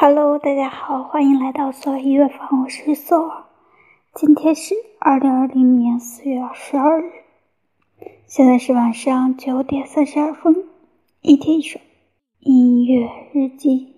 Hello，大家好，欢迎来到索尔音乐房，我是索尔。今天是二零二零年四月二十二日，现在是晚上九点三十二分。一天一首音乐日记。